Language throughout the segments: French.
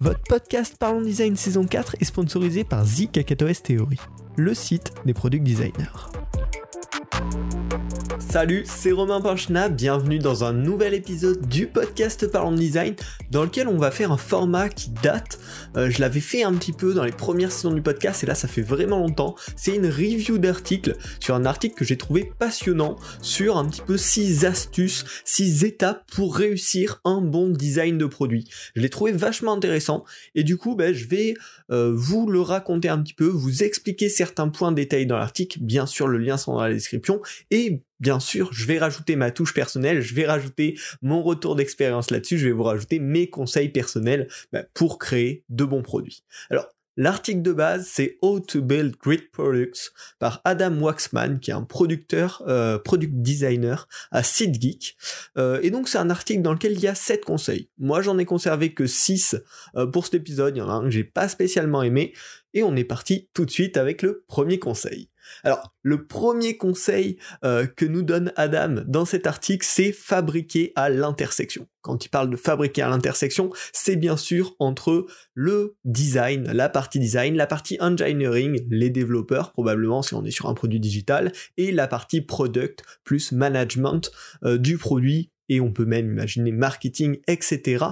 Votre podcast Parlons Design saison 4 est sponsorisé par The Theory, le site des product designers. Salut, c'est Romain Panchna, bienvenue dans un nouvel épisode du podcast Parlons Design dans lequel on va faire un format qui date. Euh, je l'avais fait un petit peu dans les premières saisons du podcast et là ça fait vraiment longtemps. C'est une review d'article sur un article que j'ai trouvé passionnant sur un petit peu 6 astuces, 6 étapes pour réussir un bon design de produit. Je l'ai trouvé vachement intéressant et du coup ben, je vais euh, vous le raconter un petit peu, vous expliquer certains points détaillés dans l'article, bien sûr le lien sont dans la description et Bien sûr, je vais rajouter ma touche personnelle, je vais rajouter mon retour d'expérience là-dessus, je vais vous rajouter mes conseils personnels bah, pour créer de bons produits. Alors, L'article de base, c'est How to Build Great Products par Adam Waxman, qui est un producteur, euh, product designer à SeedGeek. Euh, et donc, c'est un article dans lequel il y a 7 conseils. Moi, j'en ai conservé que 6 euh, pour cet épisode. Il y en a un que j'ai pas spécialement aimé. Et on est parti tout de suite avec le premier conseil. Alors, le premier conseil euh, que nous donne Adam dans cet article, c'est fabriquer à l'intersection. Quand il parle de fabriquer à l'intersection, c'est bien sûr entre le design, la partie design, la partie engineering, les développeurs probablement si on est sur un produit digital, et la partie product plus management euh, du produit et on peut même imaginer marketing, etc.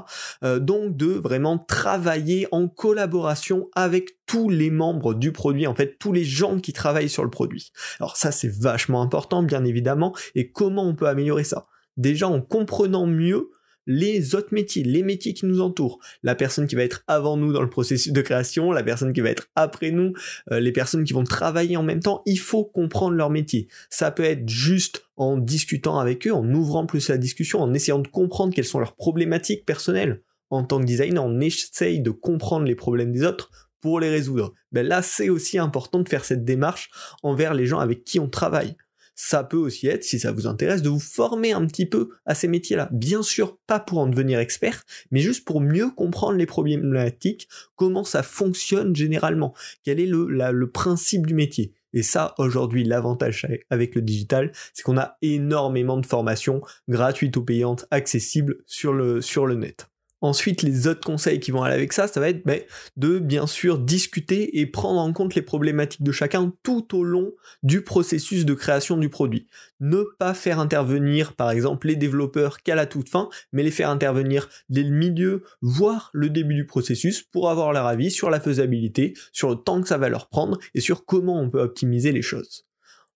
Euh, donc de vraiment travailler en collaboration avec tous les membres du produit, en fait tous les gens qui travaillent sur le produit. Alors ça c'est vachement important bien évidemment, et comment on peut améliorer ça? Déjà en comprenant mieux les autres métiers, les métiers qui nous entourent, la personne qui va être avant nous dans le processus de création, la personne qui va être après nous, euh, les personnes qui vont travailler en même temps, il faut comprendre leur métier. Ça peut être juste en discutant avec eux, en ouvrant plus la discussion, en essayant de comprendre quelles sont leurs problématiques personnelles. En tant que designer, on essaye de comprendre les problèmes des autres pour les résoudre. Ben là, c'est aussi important de faire cette démarche envers les gens avec qui on travaille ça peut aussi être, si ça vous intéresse, de vous former un petit peu à ces métiers-là. Bien sûr, pas pour en devenir expert, mais juste pour mieux comprendre les problématiques, comment ça fonctionne généralement, quel est le, principe du métier? Et ça, aujourd'hui, l'avantage avec le digital, c'est qu'on a énormément de formations gratuites ou payantes accessibles sur le, sur le net. Ensuite, les autres conseils qui vont aller avec ça, ça va être ben, de bien sûr discuter et prendre en compte les problématiques de chacun tout au long du processus de création du produit. Ne pas faire intervenir, par exemple, les développeurs qu'à la toute fin, mais les faire intervenir dès le milieu, voire le début du processus, pour avoir leur avis sur la faisabilité, sur le temps que ça va leur prendre et sur comment on peut optimiser les choses.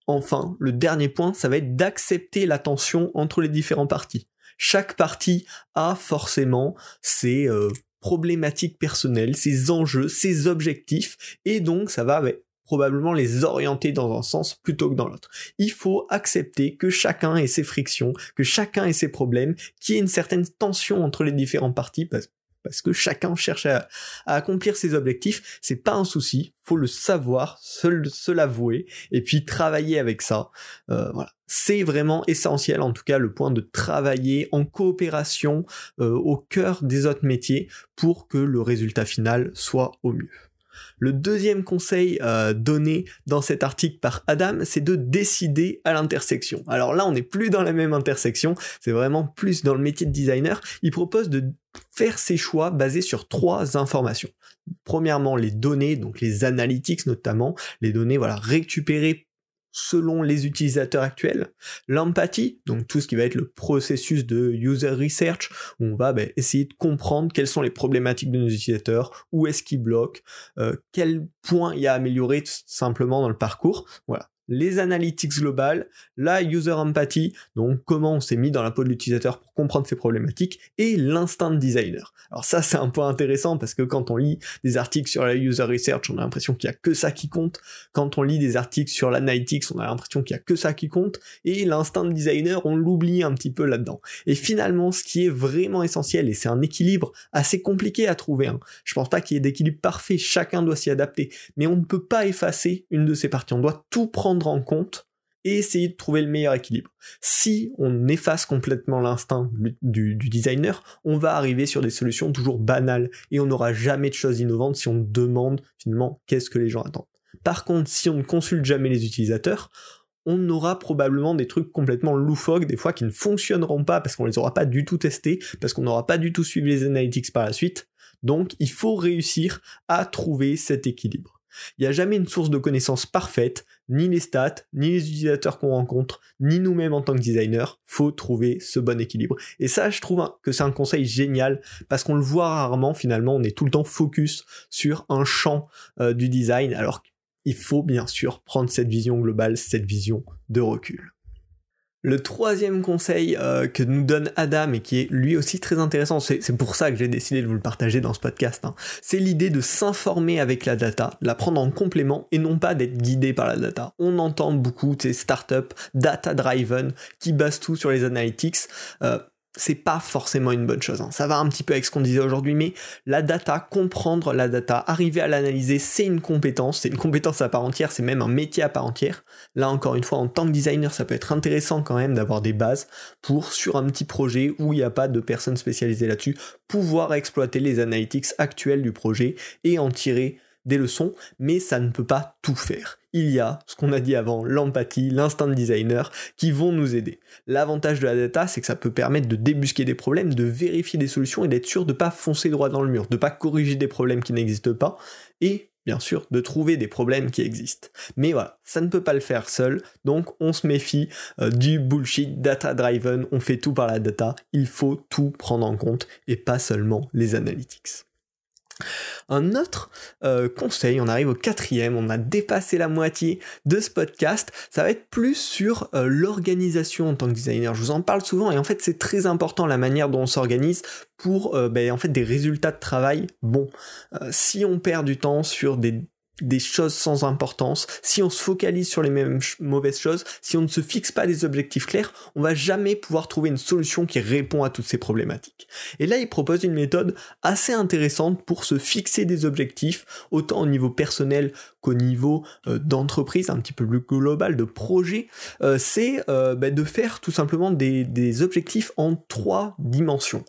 Enfin, le dernier point, ça va être d'accepter la tension entre les différentes parties chaque partie a forcément ses euh, problématiques personnelles, ses enjeux, ses objectifs, et donc ça va probablement les orienter dans un sens plutôt que dans l'autre. Il faut accepter que chacun ait ses frictions, que chacun ait ses problèmes, qu'il y ait une certaine tension entre les différentes parties, parce que chacun cherche à, accomplir ses objectifs, c'est pas un souci, faut le savoir, se, l'avouer, et puis travailler avec ça. Euh, voilà. C'est vraiment essentiel, en tout cas, le point de travailler en coopération euh, au cœur des autres métiers pour que le résultat final soit au mieux. Le deuxième conseil euh, donné dans cet article par Adam, c'est de décider à l'intersection. Alors là, on n'est plus dans la même intersection, c'est vraiment plus dans le métier de designer. Il propose de faire ses choix basés sur trois informations. Premièrement, les données, donc les analytics notamment, les données voilà récupérées selon les utilisateurs actuels. L'empathie, donc tout ce qui va être le processus de user research, où on va ben, essayer de comprendre quelles sont les problématiques de nos utilisateurs, où est-ce qu'ils bloquent, euh, quel point il y a à améliorer simplement dans le parcours. Voilà les analytics globales, la user empathy, donc comment on s'est mis dans la peau de l'utilisateur pour comprendre ses problématiques, et l'instinct designer. Alors ça c'est un point intéressant parce que quand on lit des articles sur la user research, on a l'impression qu'il n'y a que ça qui compte. Quand on lit des articles sur l'analytics, on a l'impression qu'il n'y a que ça qui compte. Et l'instinct designer, on l'oublie un petit peu là-dedans. Et finalement, ce qui est vraiment essentiel, et c'est un équilibre assez compliqué à trouver, hein. je pense pas qu'il y ait d'équilibre parfait, chacun doit s'y adapter, mais on ne peut pas effacer une de ces parties, on doit tout prendre en compte et essayer de trouver le meilleur équilibre. Si on efface complètement l'instinct du, designer, on va arriver sur des solutions toujours banales et on n'aura jamais de choses innovantes si on demande finalement qu'est-ce que les gens attendent. Par contre, si on ne consulte jamais les utilisateurs, on aura probablement des trucs complètement loufoques, des fois qui ne fonctionneront pas parce qu'on les aura pas du tout testés, parce qu'on n'aura pas du tout suivi les analytics par la suite. Donc il faut réussir à trouver cet équilibre. Il n'y a jamais une source de connaissances parfaite, ni les stats, ni les utilisateurs qu'on rencontre, ni nous-mêmes en tant que designer. Faut trouver ce bon équilibre. Et ça, je trouve que c'est un conseil génial parce qu'on le voit rarement. Finalement, on est tout le temps focus sur un champ euh, du design, alors qu'il faut bien sûr prendre cette vision globale, cette vision de recul. Le troisième conseil euh, que nous donne Adam et qui est lui aussi très intéressant, c'est pour ça que j'ai décidé de vous le partager dans ce podcast, hein, c'est l'idée de s'informer avec la data, de la prendre en complément et non pas d'être guidé par la data. On entend beaucoup ces startups data-driven qui basent tout sur les analytics. Euh, c'est pas forcément une bonne chose. Hein. Ça va un petit peu avec ce qu'on disait aujourd'hui, mais la data, comprendre la data, arriver à l'analyser, c'est une compétence, c'est une compétence à part entière, c'est même un métier à part entière. Là encore une fois, en tant que designer, ça peut être intéressant quand même d'avoir des bases pour, sur un petit projet où il n'y a pas de personnes spécialisées là-dessus, pouvoir exploiter les analytics actuels du projet et en tirer des leçons, mais ça ne peut pas tout faire. Il y a, ce qu'on a dit avant, l'empathie, l'instinct de designer, qui vont nous aider. L'avantage de la data, c'est que ça peut permettre de débusquer des problèmes, de vérifier des solutions et d'être sûr de ne pas foncer droit dans le mur, de ne pas corriger des problèmes qui n'existent pas, et bien sûr, de trouver des problèmes qui existent. Mais voilà, ça ne peut pas le faire seul, donc on se méfie euh, du bullshit data-driven, on fait tout par la data, il faut tout prendre en compte et pas seulement les analytics. Un autre euh, conseil, on arrive au quatrième, on a dépassé la moitié de ce podcast, ça va être plus sur euh, l'organisation en tant que designer. Je vous en parle souvent et en fait c'est très important la manière dont on s'organise pour euh, ben, des résultats de travail bons. si on perd du temps sur des des choses sans importance, si on se focalise sur les mêmes mauvaises choses, si on ne se fixe pas des objectifs clairs, on va jamais pouvoir trouver une solution qui répond à toutes ces problématiques. Et là, il propose une méthode assez intéressante pour se fixer des objectifs, autant au niveau personnel qu'au niveau euh, d'entreprise, un petit peu plus global, de projet, euh, c'est euh, bah, de faire tout simplement des, objectifs en trois dimensions.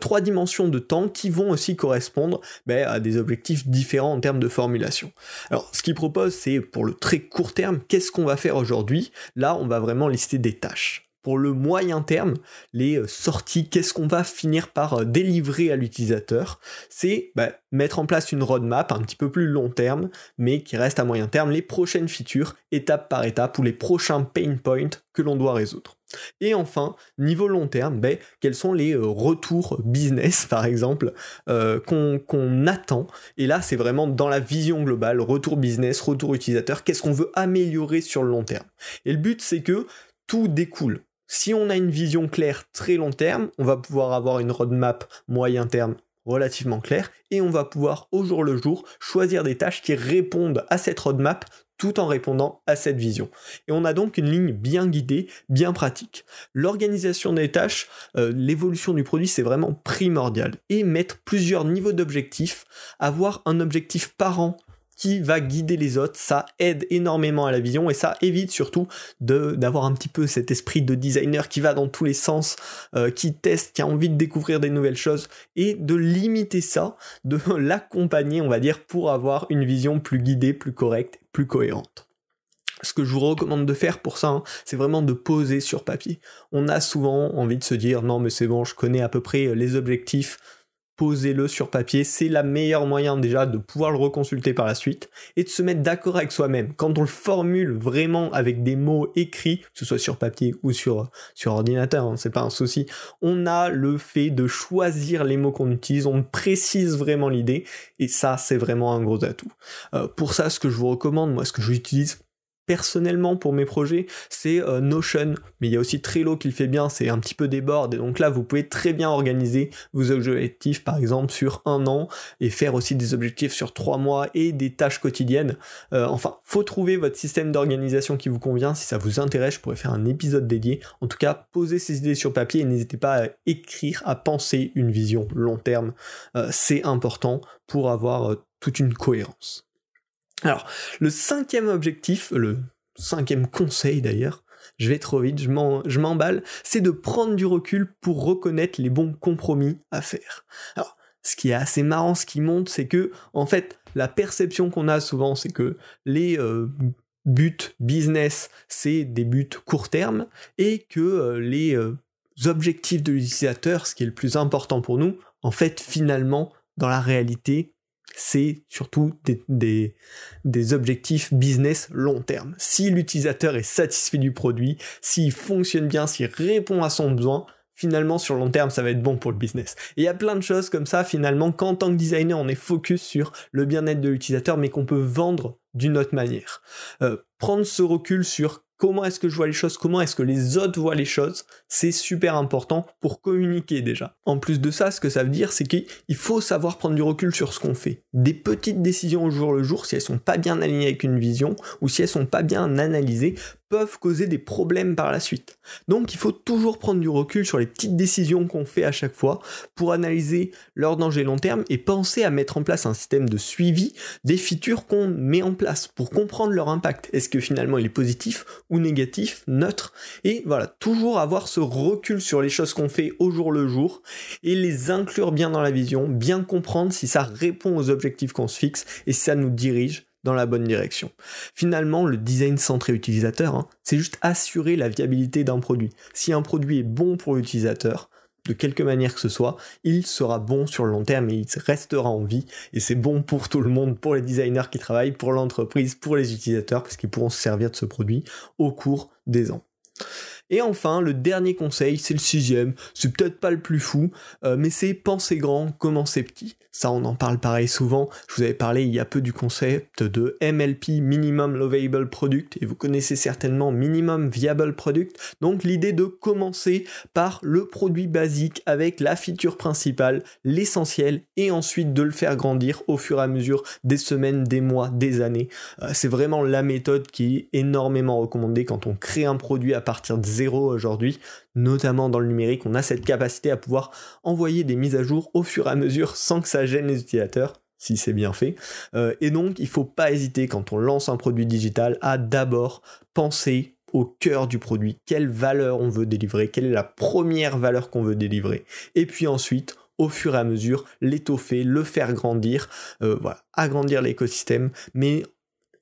trois dimensions de temps qui vont aussi correspondre bah, à des objectifs différents en termes de formulation. Alors, ce qu'il propose, c'est pour le très court terme, qu'est-ce qu'on va faire aujourd'hui? Là, on va vraiment lister des tâches. Pour le moyen terme, les euh, sorties, qu'est-ce qu'on va finir par euh, délivrer à l'utilisateur, c'est bah, mettre en place une roadmap un petit peu plus long terme, mais qui reste à moyen terme, les prochaines features, étape par étape, ou les prochains pain points que l'on doit résoudre. Et enfin, niveau long terme, bah, quels sont les euh, retours business, par exemple, qu'on attend? Et là, c'est vraiment dans la vision globale, retour business, retour utilisateur, qu'est-ce qu'on veut améliorer sur le long terme? Et le but, c'est que tout découle si on a une vision claire très long terme, on va pouvoir avoir une roadmap moyen terme relativement claire et on va pouvoir au jour le jour choisir des tâches qui répondent à cette roadmap tout en répondant à cette vision. Et on a donc une ligne bien guidée, bien pratique. L'organisation des tâches, euh, l'évolution du produit, c'est vraiment primordial. Et mettre plusieurs niveaux d'objectifs, avoir un objectif par an qui va guider les autres. Ça aide énormément à la vision et ça évite surtout d'avoir un petit peu cet esprit de designer qui va dans tous les sens, euh, qui teste, qui a envie de découvrir des nouvelles choses et de limiter ça, de l'accompagner, on va dire, pour avoir une vision plus guidée, plus correcte, plus cohérente ce que je vous recommande de faire pour ça, hein, c'est vraiment de poser sur papier. On a souvent envie de se dire non mais c'est bon, je connais à peu près les objectifs, posez-le sur papier, c'est la meilleure moyen déjà de pouvoir le reconsulter par la suite et de se mettre d'accord avec soi-même. Quand on le formule vraiment avec des mots écrits, que ce soit sur papier ou sur, ordinateur, hein, c'est pas un souci, on a le fait de choisir les mots qu'on utilise, on précise vraiment l'idée et ça c'est vraiment un gros atout. Euh, pour ça, ce que je vous recommande, moi ce que j'utilise personnellement pour mes projets, c'est euh, Notion, mais il y a aussi Trello qui le fait bien, c'est un petit peu des et donc là vous pouvez très bien organiser vos objectifs par exemple sur un an, et faire aussi des objectifs sur trois mois et des tâches quotidiennes. Euh, enfin, faut trouver votre système d'organisation qui vous convient, si ça vous intéresse, je pourrais faire un épisode dédié. En tout cas, posez ces idées sur papier et n'hésitez pas à écrire, à penser une vision long terme, euh, c'est important pour avoir toute une cohérence. Alors, le cinquième objectif, le cinquième conseil d'ailleurs, je vais trop vite, je m'emballe, c'est de prendre du recul pour reconnaître les bons compromis à faire. Alors, ce qui est assez marrant, ce qui monte, c'est que, en fait, la perception qu'on a souvent, c'est que les euh, buts business, c'est des buts court terme, et que euh, les euh, objectifs de l'utilisateur, ce qui est le plus important pour nous, en fait, finalement, dans la réalité, c'est surtout des, objectifs business long terme. Si l'utilisateur est satisfait du produit, s'il fonctionne bien, s'il répond à son besoin, finalement sur long terme ça va être bon pour le business. Et il y a plein de choses comme ça finalement qu'en tant que designer on est focus sur le bien-être de l'utilisateur mais qu'on peut vendre d'une autre manière. Euh, prendre ce recul sur comment est-ce que je vois les choses, comment est-ce que les autres voient les choses, c'est super important pour communiquer déjà. En plus de ça, ce que ça veut dire, c'est qu'il faut savoir prendre du recul sur ce qu'on fait. Des petites décisions au jour le jour, si elles sont pas bien alignées avec une vision, ou si elles sont pas bien analysées, causer des problèmes par la suite. Donc il faut toujours prendre du recul sur les petites décisions qu'on fait à chaque fois pour analyser leurs dangers long terme et penser à mettre en place un système de suivi des features qu'on met en place pour comprendre leur impact. Est-ce que finalement il est positif ou négatif, neutre? Et voilà, toujours avoir ce recul sur les choses qu'on fait au jour le jour et les inclure bien dans la vision, bien comprendre si ça répond aux objectifs qu'on se fixe et si ça nous dirige dans la bonne direction. Finalement, le design centré utilisateur, hein, c'est juste assurer la viabilité d'un produit. Si un produit est bon pour l'utilisateur, de quelque manière que ce soit, il sera bon sur le long terme et il restera en vie. Et c'est bon pour tout le monde, pour les designers qui travaillent, pour l'entreprise, pour les utilisateurs, parce qu'ils pourront se servir de ce produit au cours des ans. Et enfin, le dernier conseil, c'est le sixième, c'est peut-être pas le plus fou, euh, mais c'est penser grand, commencer petit. Ça, on en parle pareil souvent. Je vous avais parlé il y a peu du concept de MLP, Minimum Lovable Product, et vous connaissez certainement Minimum Viable Product. Donc l'idée de commencer par le produit basique avec la feature principale, l'essentiel, et ensuite de le faire grandir au fur et à mesure des semaines, des mois, des années. Euh, c'est vraiment la méthode qui est énormément recommandée quand on crée un produit à partir de zéro aujourd'hui notamment dans le numérique, on a cette capacité à pouvoir envoyer des mises à jour au fur et à mesure sans que ça gêne les utilisateurs si c'est bien fait. Euh, et donc, il faut pas hésiter quand on lance un produit digital à d'abord penser au cœur du produit, quelle valeur on veut délivrer, quelle est la première valeur qu'on veut délivrer. Et puis ensuite, au fur et à mesure, l'étoffer, le faire grandir, euh, voilà, agrandir l'écosystème, mais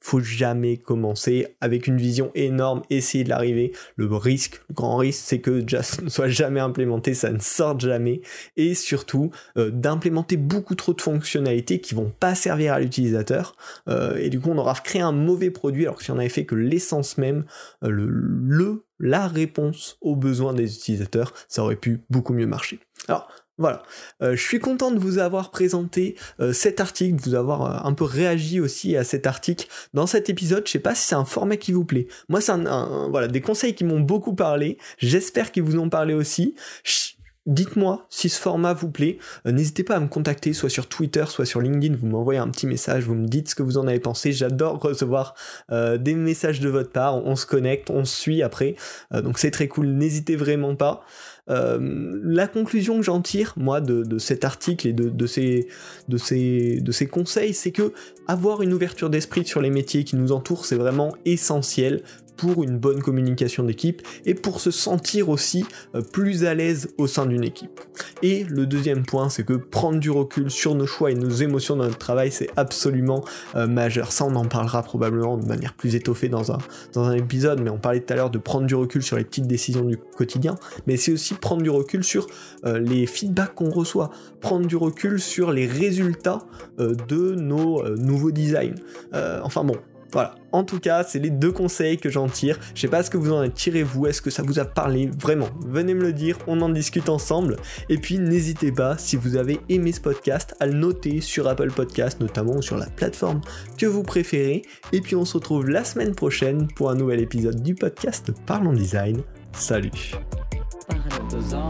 faut jamais commencer avec une vision énorme, essayer de l'arriver. Le risque, le grand risque, c'est que Just ne soit jamais implémenté, ça ne sorte jamais. Et surtout, euh, d'implémenter beaucoup trop de fonctionnalités qui vont pas servir à l'utilisateur. Euh, et du coup, on aura créé un mauvais produit, alors que si on avait fait que l'essence même, euh, le, le, la réponse aux besoins des utilisateurs, ça aurait pu beaucoup mieux marcher. Alors, voilà, euh, je suis content de vous avoir présenté euh, cet article, de vous avoir euh, un peu réagi aussi à cet article dans cet épisode. Je sais pas si c'est un format qui vous plaît. Moi, c'est un, voilà des conseils qui m'ont beaucoup parlé. J'espère qu'ils vous ont parlé aussi. Dites-moi si ce format vous plaît. N'hésitez pas à me contacter, soit sur Twitter, soit sur LinkedIn. Vous m'envoyez un petit message, vous me dites ce que vous en avez pensé. J'adore recevoir des messages de votre part. On se connecte, on se suit après. donc c'est très cool. N'hésitez vraiment pas. Euh, la conclusion que j'en tire, moi, de, cet article et de, ces, de, ces, de ces conseils, c'est que avoir une ouverture d'esprit sur les métiers qui nous entourent, c'est vraiment essentiel pour une bonne communication d'équipe et pour se sentir aussi euh, plus à l'aise au sein d'une équipe. Et le deuxième point, c'est que prendre du recul sur nos choix et nos émotions dans notre travail, c'est absolument euh, majeur. Ça, on en parlera probablement de manière plus étoffée dans un, dans épisode, mais on parlait tout à l'heure de prendre du recul sur les petites décisions du quotidien, mais c'est aussi prendre du recul sur euh, les feedbacks qu'on reçoit, prendre du recul sur les résultats de nos nouveaux designs. enfin bon, voilà. En tout cas, c'est les deux conseils que j'en tire. Je sais pas ce que vous en avez tiré vous, est-ce que ça vous a parlé? Vraiment Venez me le dire, on en discute ensemble. Et puis n'hésitez pas, si vous avez aimé ce podcast, à le noter sur Apple Podcast, notamment sur la plateforme que vous préférez. Et puis on se retrouve la semaine prochaine pour un nouvel épisode du podcast Parlons Design. Salut design.